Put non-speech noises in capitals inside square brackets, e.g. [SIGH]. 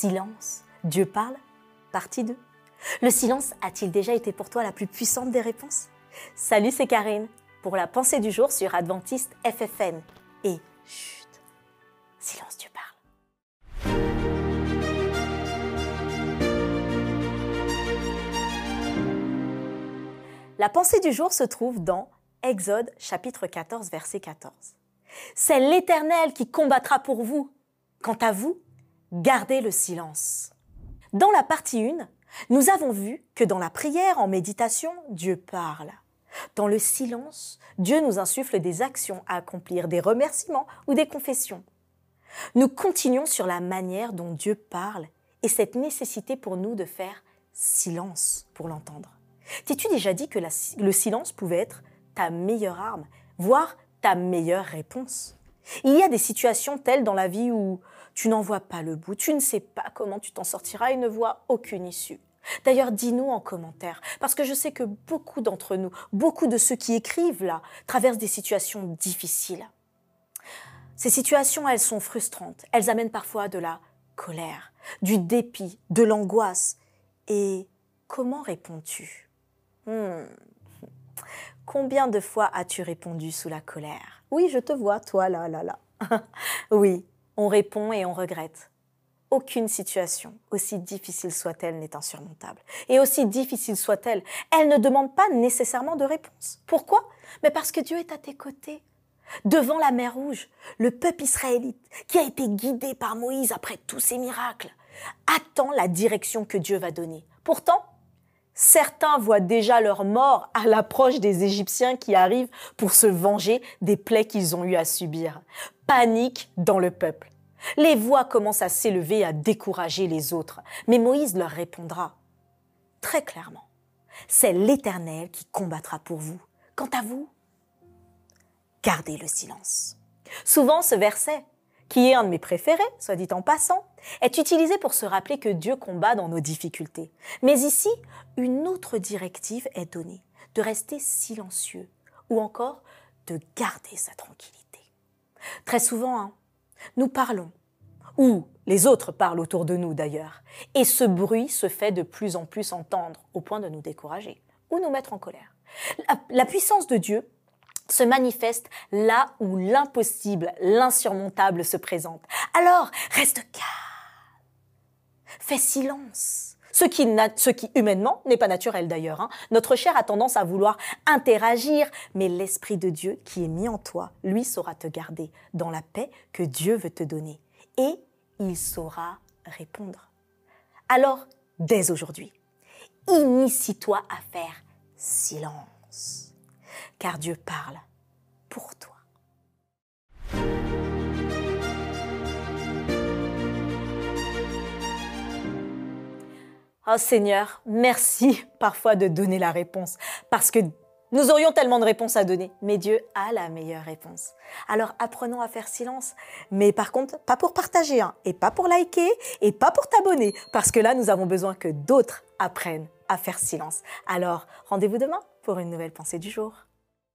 Silence, Dieu parle, partie 2. Le silence a-t-il déjà été pour toi la plus puissante des réponses? Salut, c'est Karine pour la pensée du jour sur Adventiste FFN. Et chut, silence, Dieu parle. La pensée du jour se trouve dans Exode chapitre 14 verset 14. C'est l'Éternel qui combattra pour vous. Quant à vous, gardez le silence. Dans la partie 1, nous avons vu que dans la prière en méditation, Dieu parle. Dans le silence, Dieu nous insuffle des actions à accomplir, des remerciements ou des confessions. Nous continuons sur la manière dont Dieu parle et cette nécessité pour nous de faire silence pour l'entendre. T'es-tu déjà dit que le silence pouvait être ta meilleure arme, voire ta meilleure réponse? Il y a des situations telles dans la vie où tu n'en vois pas le bout, tu ne sais pas comment tu t'en sortiras et ne vois aucune issue. D'ailleurs, dis-nous en commentaire, parce que je sais que beaucoup d'entre nous, beaucoup de ceux qui écrivent là, traversent des situations difficiles. Ces situations, elles sont frustrantes, elles amènent parfois de la colère, du dépit, de l'angoisse. Et comment réponds-tu? Hmm. Combien de fois as-tu répondu sous la colère? Oui, je te vois, toi, là, là, là. [LAUGHS] oui, on répond et on regrette. Aucune situation, aussi difficile soit-elle, n'est insurmontable. Et aussi difficile soit-elle, elle ne demande pas nécessairement de réponse. Pourquoi? Mais parce que Dieu est à tes côtés. Devant la mer Rouge, le peuple israélite, qui a été guidé par Moïse après tous ses miracles, attend la direction que Dieu va donner. Pourtant, certains voient déjà leur mort à l'approche des Égyptiens qui arrivent pour se venger des plaies qu'ils ont eu à subir. Panique dans le peuple. Les voix commencent à s'élever, à décourager les autres. Mais Moïse leur répondra très clairement. C'est l'Éternel qui combattra pour vous. Quant à vous, gardez le silence. Souvent, ce verset, qui est un de mes préférés, soit dit en passant, est utilisé pour se rappeler que Dieu combat dans nos difficultés. Mais ici, une autre directive est donnée, de rester silencieux ou encore de garder sa tranquillité. Très souvent, hein, nous parlons, ou les autres parlent autour de nous d'ailleurs, et ce bruit se fait de plus en plus entendre au point de nous décourager ou nous mettre en colère. La, puissance de Dieu se manifeste là où l'impossible, l'insurmontable se présente. Alors, reste calme. Fais silence. Ce qui, ce qui humainement n'est pas naturel d'ailleurs. Hein. Notre chair a tendance à vouloir interagir, mais l'Esprit de Dieu qui est mis en toi, lui saura te garder dans la paix que Dieu veut te donner. Et il saura répondre. Alors, dès aujourd'hui, initie-toi à faire silence, car Dieu parle pour toi. Oh Seigneur, merci parfois de donner la réponse, parce que nous aurions tellement de réponses à donner, mais Dieu a la meilleure réponse. Alors apprenons à faire silence, mais par contre, pas pour partager, hein, et pas pour liker, et pas pour t'abonner, parce que là, nous avons besoin que d'autres apprennent à faire silence. Alors, rendez-vous demain pour une nouvelle pensée du jour.